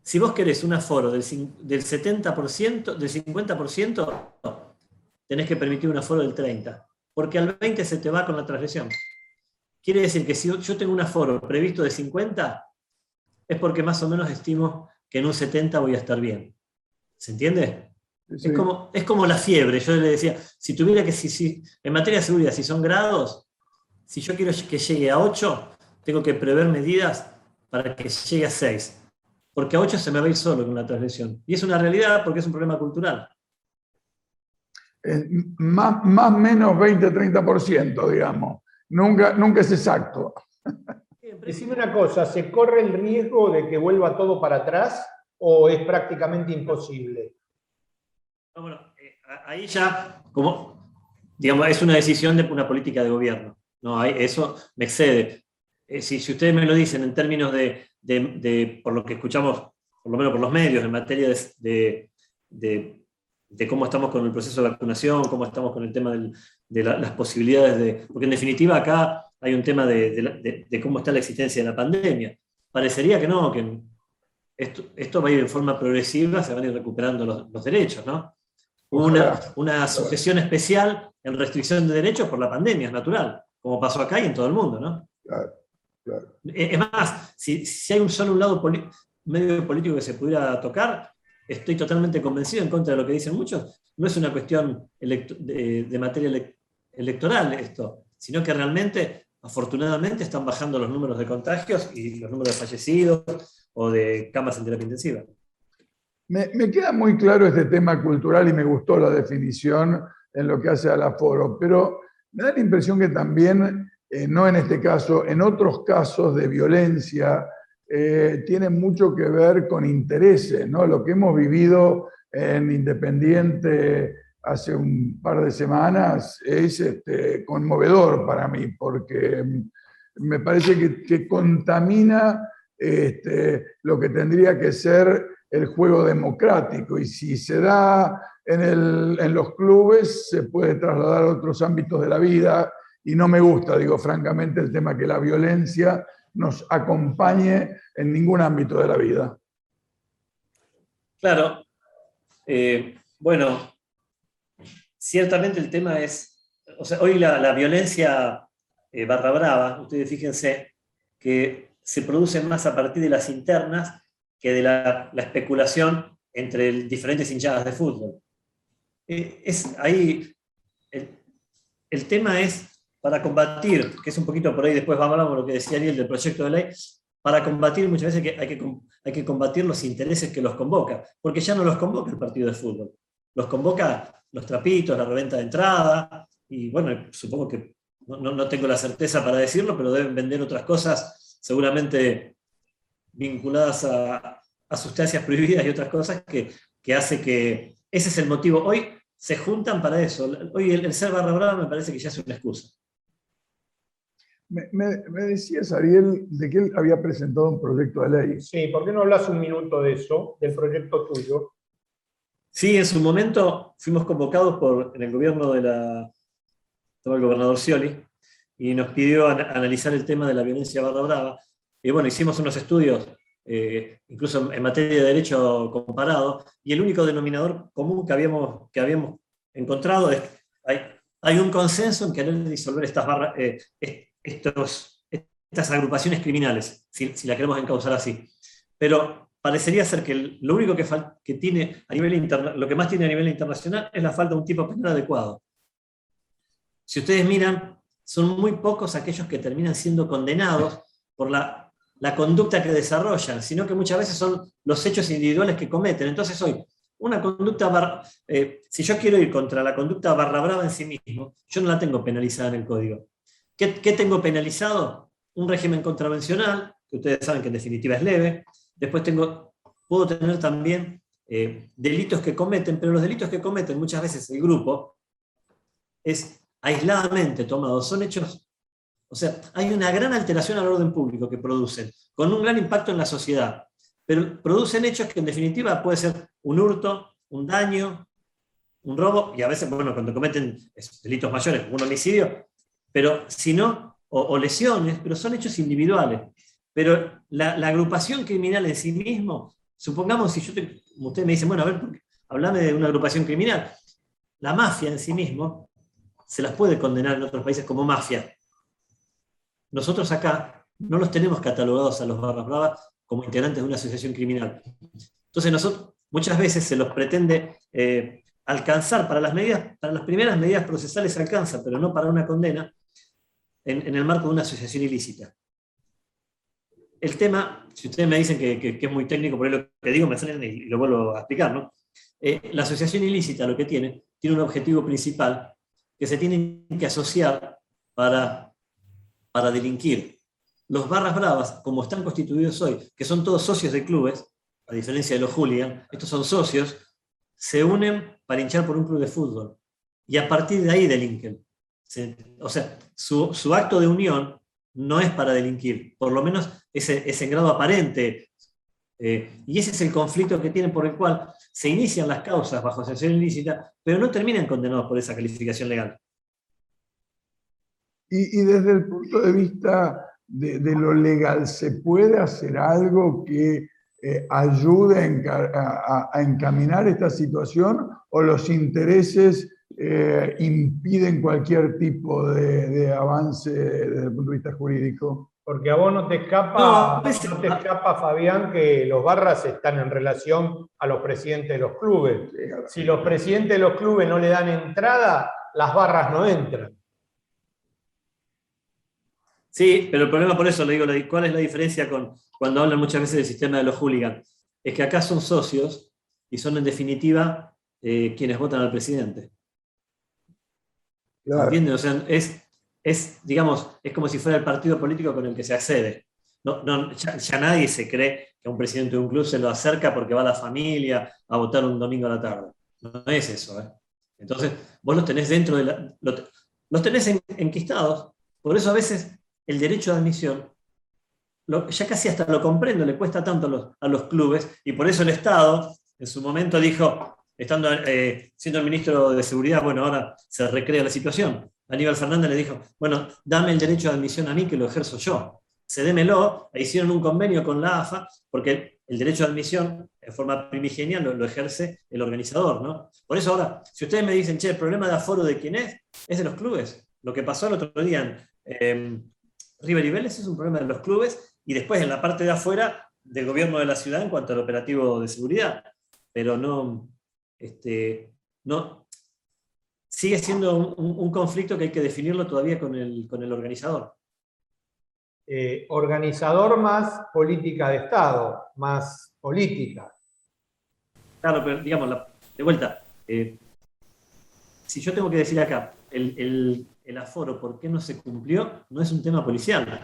Si vos querés un aforo del, del 70%, del 50%, tenés que permitir un aforo del 30%, porque al 20% se te va con la transgresión. Quiere decir que si yo tengo un aforo previsto de 50, es porque más o menos estimo que en un 70 voy a estar bien. ¿Se entiende? Es, como, es como la fiebre. Yo le decía, si tuviera que, si, si, en materia de seguridad, si son grados, si yo quiero que llegue a 8, tengo que prever medidas para que llegue a 6. Porque a 8 se me va a ir solo con la transgresión. Y es una realidad porque es un problema cultural. más, más menos 20-30%, digamos. Nunca, nunca es exacto. Decime una cosa, ¿se corre el riesgo de que vuelva todo para atrás o es prácticamente imposible? Bueno, eh, ahí ya, como, digamos, es una decisión de una política de gobierno. ¿no? Eso me excede. Eh, si, ustedes me lo dicen en términos de, de, por lo que escuchamos, por lo menos por los medios, en materia de, de cómo estamos con el proceso de vacunación, cómo estamos con el tema de las posibilidades de... Porque en definitiva acá hay un tema de, cómo está la existencia de la pandemia. Parecería que no, que esto, esto, va a ir en forma progresiva, se van a ir recuperando los, los derechos, ¿no? Una, una sucesión especial en restricción de derechos por la pandemia, es natural, como pasó acá y en todo el mundo, ¿no? Claro, claro. Es más, si, si hay un solo un lado medio político que se pudiera tocar, estoy totalmente convencido en contra de lo que dicen muchos, no es una cuestión de, de, materia electoral esto, sino que realmente, afortunadamente, están bajando los números de contagios y los números de fallecidos o de camas en terapia intensiva. Me, queda muy claro este tema cultural y me gustó la definición en lo que hace al aforo, pero me da la impresión que también, eh, no en este caso, en otros casos de violencia, eh, tiene mucho que ver con intereses, ¿no? Lo que hemos vivido en Independiente hace un par de semanas es este, conmovedor para mí, porque me parece que, que contamina este, lo que tendría que ser el juego democrático y si se da en, los clubes se puede trasladar a otros ámbitos de la vida y no me gusta, digo francamente, el tema que la violencia nos acompañe en ningún ámbito de la vida. Claro. Eh, bueno, ciertamente el tema es, o sea, hoy la, violencia eh, barra brava, ustedes fíjense que se produce más a partir de las internas que de la, especulación entre diferentes hinchadas de fútbol. Eh, es, ahí el, tema es para combatir, que es un poquito por ahí, después vamos a hablar de lo que decía Ariel del proyecto de ley, para combatir muchas veces que hay, que hay que combatir los intereses que los convoca, porque ya no los convoca el partido de fútbol, los convoca los trapitos, la reventa de entrada, y bueno, supongo que no, no tengo la certeza para decirlo, pero deben vender otras cosas seguramente vinculadas a, sustancias prohibidas y otras cosas que, que, hace que ese es el motivo. Hoy se juntan para eso. Hoy el, ser barra brava me parece que ya es una excusa. Me, me, decías, Ariel, de que él había presentado un proyecto de ley. Sí, ¿por qué no hablas un minuto de eso, del proyecto tuyo? Sí, en su momento fuimos convocados por, en el gobierno de la, el gobernador Scioli y nos pidió analizar el tema de la violencia barra brava. Y bueno, hicimos unos estudios, eh, incluso en materia de derecho comparado, y el único denominador común que habíamos, que habíamos encontrado es, hay, hay un consenso en querer disolver estas, barras, eh, estos, estas agrupaciones criminales, si, la queremos encauzar así. Pero parecería ser que lo único que, que tiene a nivel lo que más tiene a nivel internacional es la falta de un tipo penal adecuado. Si ustedes miran, son muy pocos aquellos que terminan siendo condenados por la, la conducta que desarrollan, sino que muchas veces son los hechos individuales que cometen. Entonces hoy, una conducta, eh, si yo quiero ir contra la conducta barra brava en sí mismo, yo no la tengo penalizada en el código. ¿Qué, tengo penalizado? Un régimen contravencional, que ustedes saben que en definitiva es leve. Después tengo, puedo tener también eh, delitos que cometen, pero los delitos que cometen muchas veces el grupo es aisladamente tomados, son hechos, o sea, hay una gran alteración al orden público que producen, con un gran impacto en la sociedad pero producen hechos que en definitiva puede ser un hurto, un daño, un robo, y a veces, bueno, cuando cometen delitos mayores, un homicidio, pero si no, o, lesiones, pero son hechos individuales. Pero la, agrupación criminal en sí mismo, supongamos si yo te, usted me dice, bueno, a ver, hablame de una agrupación criminal. La mafia en sí mismo se las puede condenar en otros países como mafia. Nosotros acá no los tenemos catalogados a los barras bravas como integrantes de una asociación criminal. Entonces nosotros muchas veces se los pretende eh, alcanzar para las medidas, para las primeras medidas procesales se alcanza, pero no para una condena en, el marco de una asociación ilícita. El tema, si ustedes me dicen que, es muy técnico, por lo que digo, me salen y lo vuelvo a explicar, ¿no? Eh, la asociación ilícita lo que tiene, tiene un objetivo principal que se tiene que asociar para, para delinquir los barras bravas, como están constituidos hoy, que son todos socios de clubes, a diferencia de los hooligan, estos son socios, se unen para hinchar por un club de fútbol. Y a partir de ahí delinquen. o sea, su, acto de unión no es para delinquir, por lo menos es, es en grado aparente. Eh, y ese es el conflicto que tienen por el cual se inician las causas bajo asociación ilícita, pero no terminan condenados por esa calificación legal. Y, y desde el punto de vista de, lo legal, ¿se puede hacer algo que eh, ayude a, encaminar esta situación o los intereses eh, impiden cualquier tipo de, avance desde el punto de vista jurídico? Porque a vos no te escapa, no, te escapa, Fabián, que los barras están en relación a los presidentes de los clubes. Si los presidentes de los clubes no le dan entrada, las barras no entran. Sí, pero el problema por eso le digo, ¿cuál es la diferencia con cuando hablan muchas veces del sistema de los hooligans? Es que acá son socios y son en definitiva eh, quienes votan al presidente. ¿Entienden? O sea, es, es, digamos, es como si fuera el partido político con el que se accede. No, ya, nadie se cree que a un presidente de un club se lo acerca porque va a la familia a votar un domingo a la tarde. No, es eso. ¿eh? Entonces, vos los tenés dentro de la. Los tenés enquistados. Por eso a veces el derecho de admisión, ya casi hasta lo comprendo, le cuesta tanto a los, clubes, y por eso el Estado en su momento dijo, estando eh, siendo el ministro de Seguridad, bueno, ahora se recrea la situación. Aníbal Fernández le dijo, bueno, dame el derecho de admisión a mí que lo ejerzo yo. Cedémelo, e hicieron un convenio con la AFA, porque el derecho de admisión en forma primigenia lo, ejerce el organizador, ¿no? Por eso ahora, si ustedes me dicen, che, el problema de aforo de quién es, es de los clubes. Lo que pasó el otro día en, River y Vélez es un problema de los clubes y después en la parte de afuera del gobierno de la ciudad en cuanto al operativo de seguridad. Pero no, este, no sigue siendo un, conflicto que hay que definirlo todavía con el, con el organizador. Eh, organizador más política de Estado, más política. Claro, pero digamos, de vuelta, eh, si yo tengo que decir acá, el, el aforo, ¿por qué no se cumplió? No es un tema policial,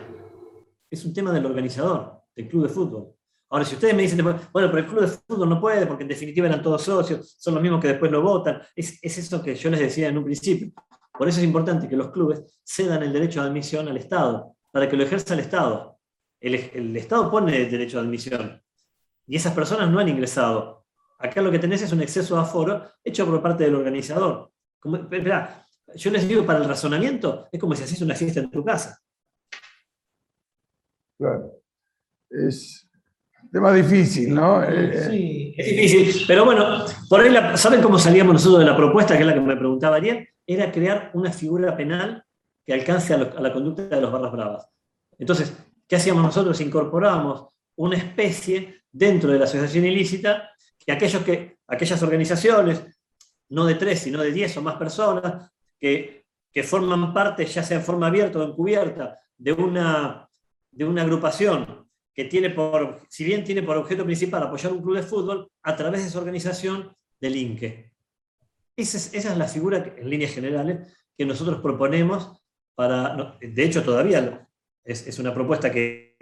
es un tema del organizador, del club de fútbol. Ahora, si ustedes me dicen, bueno, pero el club de fútbol no puede porque en definitiva eran todos socios, son los mismos que después lo votan, es, eso que yo les decía en un principio. Por eso es importante que los clubes cedan el derecho de admisión al Estado, para que lo ejerza el Estado. El, Estado pone el derecho de admisión y esas personas no han ingresado. Acá lo que tenés es un exceso de aforo hecho por parte del organizador. Como, yo les digo, para el razonamiento, es como si haces una fiesta en tu casa. Claro. Es un tema difícil, ¿no? Sí, eh, es difícil. Pero bueno, por ahí, ¿saben cómo salíamos nosotros de la propuesta, que es la que me preguntaba Ariel? era crear una figura penal que alcance a, la conducta de los barras bravas. Entonces, ¿qué hacíamos nosotros? Incorporábamos una especie dentro de la asociación ilícita que, aquellos que aquellas organizaciones, no de tres, sino de diez o más personas, que, que forman parte, ya sea en forma abierta o encubierta, de una, de una agrupación que tiene por, si bien tiene por objeto principal apoyar un club de fútbol, a través de su organización delinque. Esa es, esa es la figura, en líneas generales, que nosotros proponemos para, de hecho todavía es, es una propuesta que,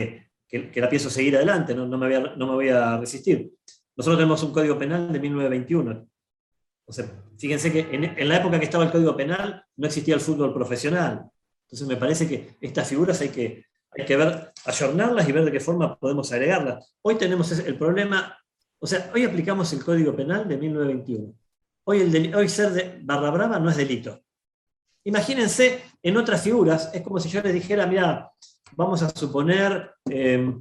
que, la pienso seguir adelante, no, no, me voy a, no me voy a resistir. Nosotros tenemos un código penal de 1921. O sea, fíjense que en, en, la época que estaba el código penal no existía el fútbol profesional. Entonces me parece que estas figuras hay que, hay que ver, ayornarlas y ver de qué forma podemos agregarlas. Hoy tenemos el problema, o sea, hoy aplicamos el Código Penal de 1921. Hoy, el hoy ser de barra brava no es delito. Imagínense en otras figuras, es como si yo les dijera, mira, vamos a suponer eh,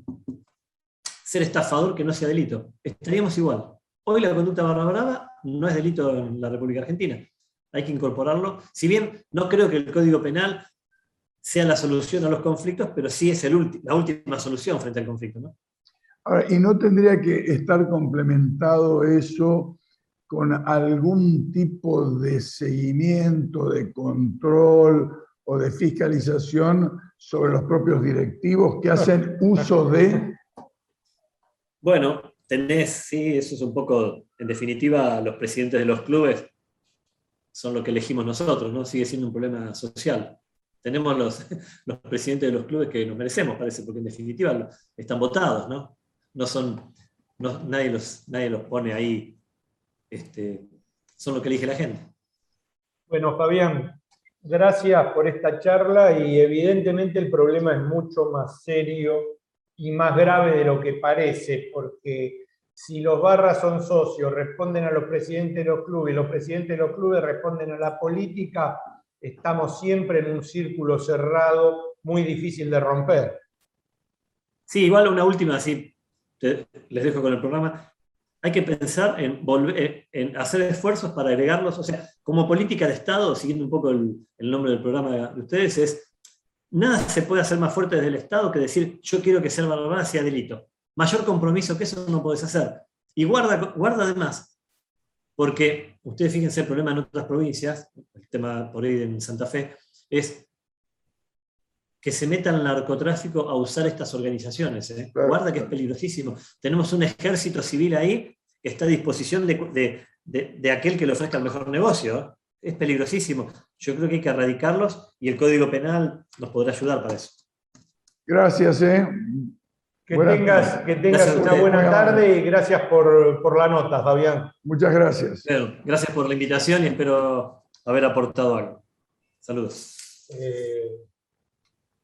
ser estafador que no sea delito. Estaríamos igual. Hoy la conducta barra brava no es delito en la República Argentina. Hay que incorporarlo. Si bien no creo que el Código Penal sea la solución a los conflictos, pero sí es el la última solución frente al conflicto. ¿no? Ahora, ¿y no tendría que estar complementado eso con algún tipo de seguimiento, de control o de fiscalización sobre los propios directivos que hacen uso de... Bueno, tenés, sí, eso es un poco, en definitiva, los presidentes de los clubes son lo que elegimos nosotros, ¿no? Sigue siendo un problema social tenemos los, los presidentes de los clubes que nos merecemos, parece, porque en definitiva están votados, ¿no? No son, nadie, los, nadie los pone ahí, este, son lo que elige la gente. Bueno, Fabián, gracias por esta charla y evidentemente el problema es mucho más serio y más grave de lo que parece, porque si los barras son socios, responden a los presidentes de los clubes los presidentes de los clubes responden a la política, estamos siempre en un círculo cerrado muy difícil de romper. Sí, igual una última, así les dejo con el programa. Hay que pensar eh, en hacer esfuerzos para agregarlos, o sea, como política de Estado, siguiendo un poco el, nombre del programa de ustedes, es nada se puede hacer más fuerte desde el Estado que decir yo quiero que ser barbará sea delito. Mayor compromiso que eso no podés hacer. Y guarda, guarda además, porque ustedes fíjense el problema en otras provincias, el tema por ahí en Santa Fe, es que se meta el narcotráfico a usar estas organizaciones. ¿eh? Guarda que es peligrosísimo. Tenemos un ejército civil ahí que está a disposición de, aquel que le ofrezca el mejor negocio. ¿eh? Es peligrosísimo. Yo creo que hay que erradicarlos y el Código Penal nos podrá ayudar para eso. Gracias. ¿eh? Que tengas, que tengas una buena tarde y gracias por, la nota, Fabián. Muchas gracias. gracias por la invitación y espero haber aportado algo. Saludos. Eh,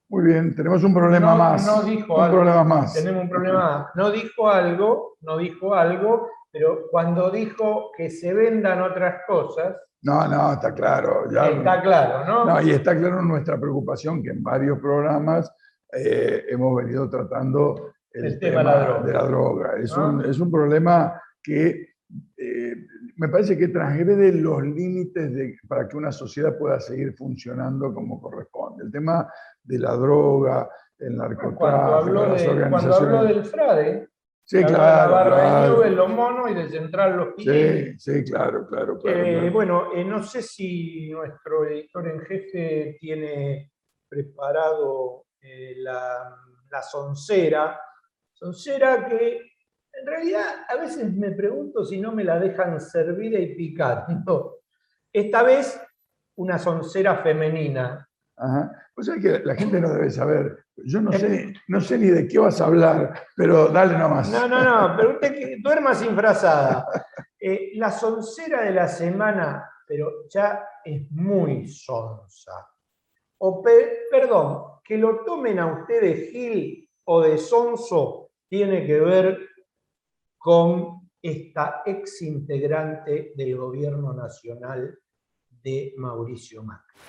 muy bien, tenemos un problema más. No dijo un algo. problema más. Tenemos un problema más. No dijo algo, no dijo algo, pero cuando dijo que se vendan otras cosas. No, no, está claro. Ya, está claro, ¿no? No, y está claro nuestra preocupación que en varios programas eh, hemos venido tratando el, tema, de la droga. Es, un, es un, problema que eh, me parece que transgrede los límites de, para que una sociedad pueda seguir funcionando como corresponde. El tema de la droga, el narcotráfico, cuando las organizaciones... cuando habló del frade, Sí, claro. La claro. de los monos y de Central Los Pineros. Sí, sí, claro, claro. claro, Bueno, eh, no sé si nuestro editor en jefe tiene preparado eh, la, la soncera, soncera que en realidad a veces me pregunto si no me la dejan servir y picando. Esta vez una soncera femenina. Ajá. O sea que la gente no debe saber. Yo no sé, no sé ni de qué vas a hablar, pero dale nomás. No, no, no, pero usted duerma sin frazada. Eh, la soncera de la semana, pero ya es muy sonsa. O perdón, que lo tomen a ustedes Gil o de Sonso tiene que ver con esta ex integrante del gobierno nacional de Mauricio Macri.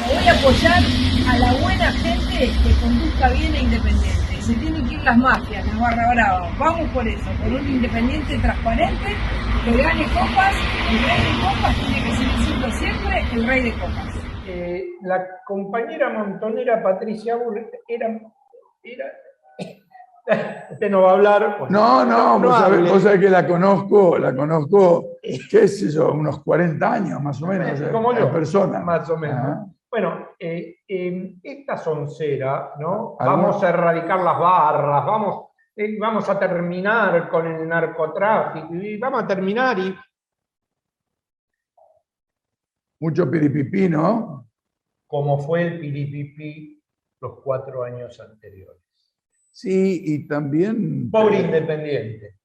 Me voy a apoyar a la buena gente que conduzca bien e independiente. Se tienen que ir las mafias, la barra brava. Vamos por eso, por un independiente transparente que gane copas, el rey de copas tiene que seguir siendo siempre el rey de copas. Eh, la compañera montonera Patricia Bull era, era Usted no va a hablar. Pues, no, no, vos, sabés, que la conozco, la conozco, qué sé yo, unos 40 años más o menos. Como yo. Persona. Más o menos. Bueno, eh, esta soncera, ¿no? Vamos a erradicar las barras, vamos, eh, vamos a terminar con el narcotráfico, y vamos a terminar y... Mucho piripipí, ¿no? Como fue el piripipí los cuatro años anteriores. Sí, y también... Pobre independiente.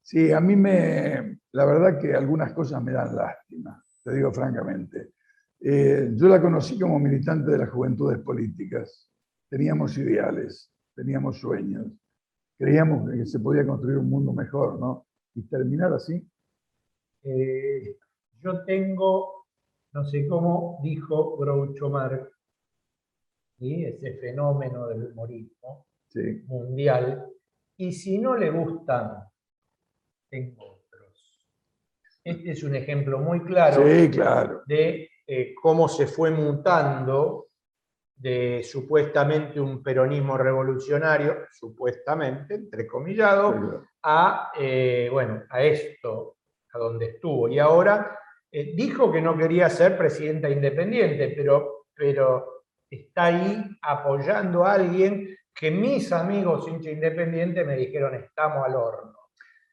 Sí, a mí me... La verdad que algunas cosas me dan lástima, te digo francamente. Eh, yo la conocí como militante de las juventudes políticas. Teníamos ideales, teníamos sueños, creíamos que se podía construir un mundo mejor, ¿no? Y terminar así. Eh, yo tengo, no sé cómo dijo Groucho Marx, ese fenómeno del humorismo, mundial. Y si no le gustan, tengo otros. Este es un ejemplo muy claro, claro. de eh, cómo se fue mutando de supuestamente un peronismo revolucionario, supuestamente, entrecomillado, a, eh, bueno, a esto, a donde estuvo. Y ahora eh, dijo que no quería ser presidenta independiente, pero, pero está ahí apoyando a alguien que mis amigos hincha independientes me dijeron estamos al horno.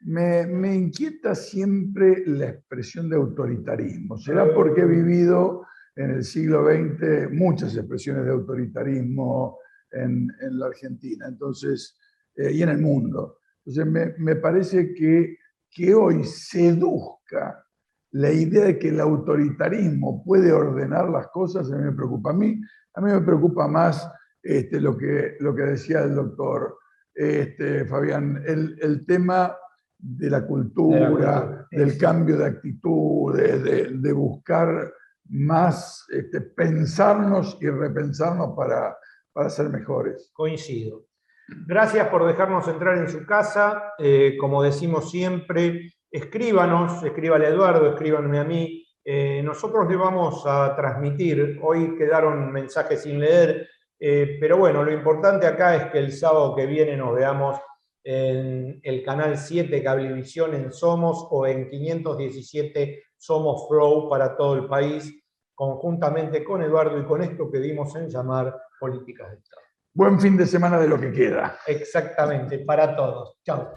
Me, me, inquieta siempre la expresión de autoritarismo. Será porque he vivido en el siglo XX muchas expresiones de autoritarismo en, en la Argentina entonces, eh, y en el mundo. Entonces me, me parece que, que hoy seduzca la idea de que el autoritarismo puede ordenar las cosas, a mí me preocupa. A mí, a mí me preocupa más este, lo, que, lo que decía el doctor este, Fabián, el, el, tema de la cultura, del cambio de actitudes, de, de buscar más este, pensarnos y repensarnos para, para ser mejores. Coincido. Gracias por dejarnos entrar en su casa. Eh, como decimos siempre, escríbanos, escríbale a Eduardo, escríbanme a mí. Eh, nosotros le vamos a transmitir, hoy quedaron mensajes sin leer, eh, pero bueno, lo importante acá es que el sábado que viene nos veamos en el canal 7 Cablevisión en Somos o en 517 Somos Flow para todo el país, conjuntamente con Eduardo y con esto que dimos en llamar Políticas de Estado. Buen fin de semana de lo que queda. Exactamente, para todos. Chao.